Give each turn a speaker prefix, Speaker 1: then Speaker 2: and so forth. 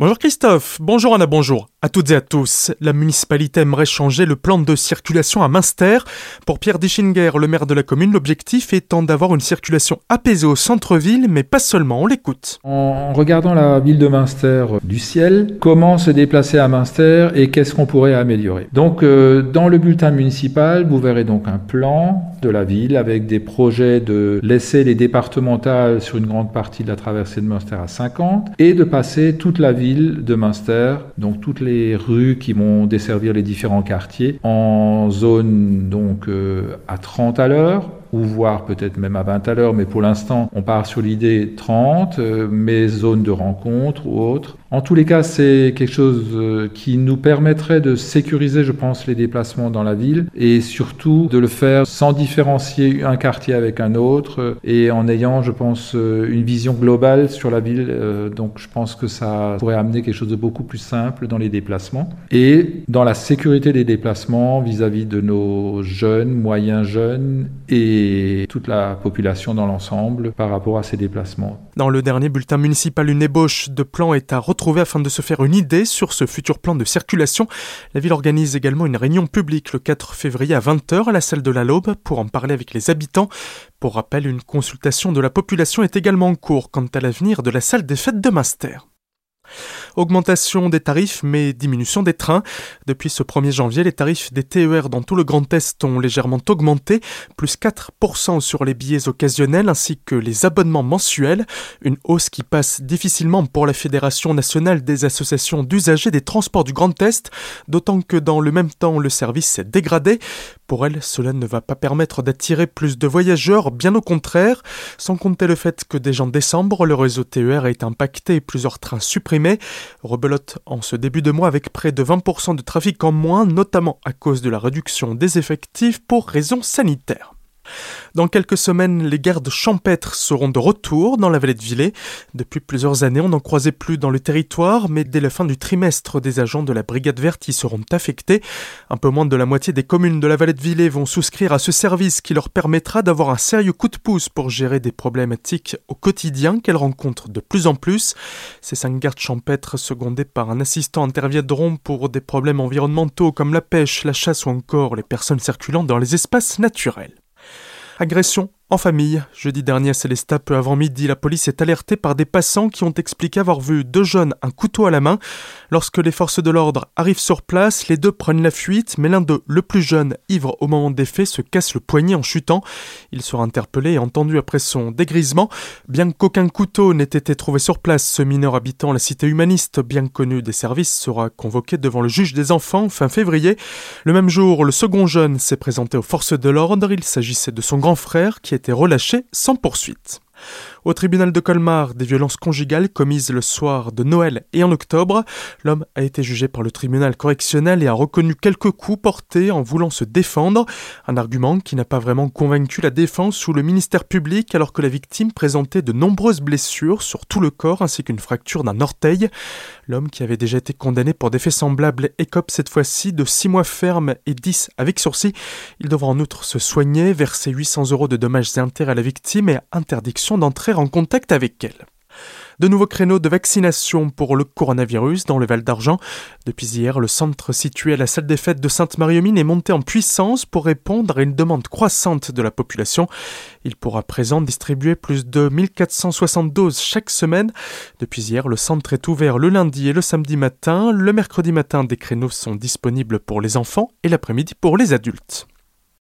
Speaker 1: Bonjour Christophe, bonjour Anna, bonjour à toutes et à tous. La municipalité aimerait changer le plan de circulation à Münster. Pour Pierre Dischinger, le maire de la commune, l'objectif étant d'avoir une circulation apaisée au centre-ville, mais pas seulement, on l'écoute.
Speaker 2: En regardant la ville de Münster du ciel, comment se déplacer à Münster et qu'est-ce qu'on pourrait améliorer? Donc euh, dans le bulletin municipal, vous verrez donc un plan de la ville avec des projets de laisser les départementales sur une grande partie de la traversée de Münster à 50 et de passer toute la ville de Münster, donc toutes les rues qui vont desservir les différents quartiers, en zone donc euh, à 30 à l'heure, ou voire peut-être même à 20 à l'heure, mais pour l'instant, on part sur l'idée 30, euh, mais zone de rencontre ou autre. En tous les cas, c'est quelque chose euh, qui nous permettrait de sécuriser, je pense, les déplacements dans la ville et surtout de le faire sans différencier un quartier avec un autre euh, et en ayant, je pense, une vision globale sur la ville. Donc, je pense que ça pourrait amener quelque chose de beaucoup plus simple dans les déplacements et dans la sécurité des déplacements vis-à-vis -vis de nos jeunes, moyens jeunes et toute la population dans l'ensemble par rapport à ces déplacements.
Speaker 1: Dans le dernier bulletin municipal, une ébauche de plan est à afin de se faire une idée sur ce futur plan de circulation. La ville organise également une réunion publique le 4 février à 20h à la salle de la Laube pour en parler avec les habitants. Pour rappel, une consultation de la population est également en cours quant à l'avenir de la salle des fêtes de Master. Augmentation des tarifs mais diminution des trains. Depuis ce 1er janvier, les tarifs des TER dans tout le Grand Est ont légèrement augmenté, plus 4% sur les billets occasionnels ainsi que les abonnements mensuels, une hausse qui passe difficilement pour la Fédération nationale des associations d'usagers des transports du Grand Est, d'autant que dans le même temps le service s'est dégradé. Pour elle, cela ne va pas permettre d'attirer plus de voyageurs, bien au contraire, sans compter le fait que déjà en décembre, le réseau TER est impacté et plusieurs trains supprimés. Rebelote en ce début de mois avec près de 20% de trafic en moins, notamment à cause de la réduction des effectifs pour raisons sanitaires. Dans quelques semaines, les gardes champêtres seront de retour dans la vallée de Villers. Depuis plusieurs années, on n'en croisait plus dans le territoire, mais dès la fin du trimestre, des agents de la brigade verte y seront affectés. Un peu moins de la moitié des communes de la vallée de Villers vont souscrire à ce service qui leur permettra d'avoir un sérieux coup de pouce pour gérer des problématiques au quotidien qu'elles rencontrent de plus en plus. Ces cinq gardes champêtres, secondés par un assistant, interviendront pour des problèmes environnementaux comme la pêche, la chasse ou encore les personnes circulant dans les espaces naturels. Agression en famille, jeudi dernier à Célestat, peu avant midi, la police est alertée par des passants qui ont expliqué avoir vu deux jeunes un couteau à la main. Lorsque les forces de l'ordre arrivent sur place, les deux prennent la fuite, mais l'un d'eux, le plus jeune, ivre au moment des faits, se casse le poignet en chutant. Il sera interpellé et entendu après son dégrisement. Bien qu'aucun couteau n'ait été trouvé sur place, ce mineur habitant la cité humaniste, bien connu des services, sera convoqué devant le juge des enfants fin février. Le même jour, le second jeune s'est présenté aux forces de l'ordre. Il s'agissait de son grand frère qui été relâché sans poursuite. Au tribunal de Colmar, des violences conjugales commises le soir de Noël et en octobre, l'homme a été jugé par le tribunal correctionnel et a reconnu quelques coups portés en voulant se défendre, un argument qui n'a pas vraiment convaincu la défense ou le ministère public alors que la victime présentait de nombreuses blessures sur tout le corps ainsi qu'une fracture d'un orteil. L'homme qui avait déjà été condamné pour des faits semblables écope cette fois-ci de 6 mois ferme et 10 avec sursis. Il devra en outre se soigner, verser 800 euros de dommages et intérêts à la victime et interdiction d'entrer en contact avec elle. De nouveaux créneaux de vaccination pour le coronavirus dans le Val d'Argent. Depuis hier, le centre situé à la salle des fêtes de Sainte-Marie-aux-Mines est monté en puissance pour répondre à une demande croissante de la population. Il pourra présent distribuer plus de 1460 doses chaque semaine. Depuis hier, le centre est ouvert le lundi et le samedi matin. Le mercredi matin, des créneaux sont disponibles pour les enfants et l'après-midi pour les adultes.